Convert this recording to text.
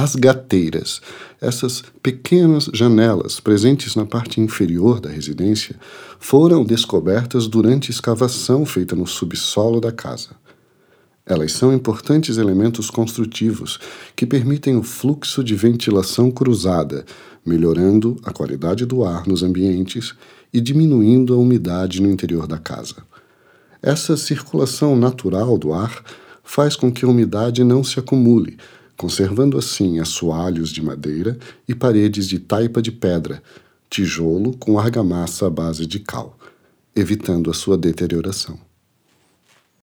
As gateiras, essas pequenas janelas presentes na parte inferior da residência, foram descobertas durante escavação feita no subsolo da casa. Elas são importantes elementos construtivos que permitem o fluxo de ventilação cruzada, melhorando a qualidade do ar nos ambientes e diminuindo a umidade no interior da casa. Essa circulação natural do ar faz com que a umidade não se acumule, conservando assim assoalhos de madeira e paredes de taipa de pedra, tijolo com argamassa à base de cal, evitando a sua deterioração.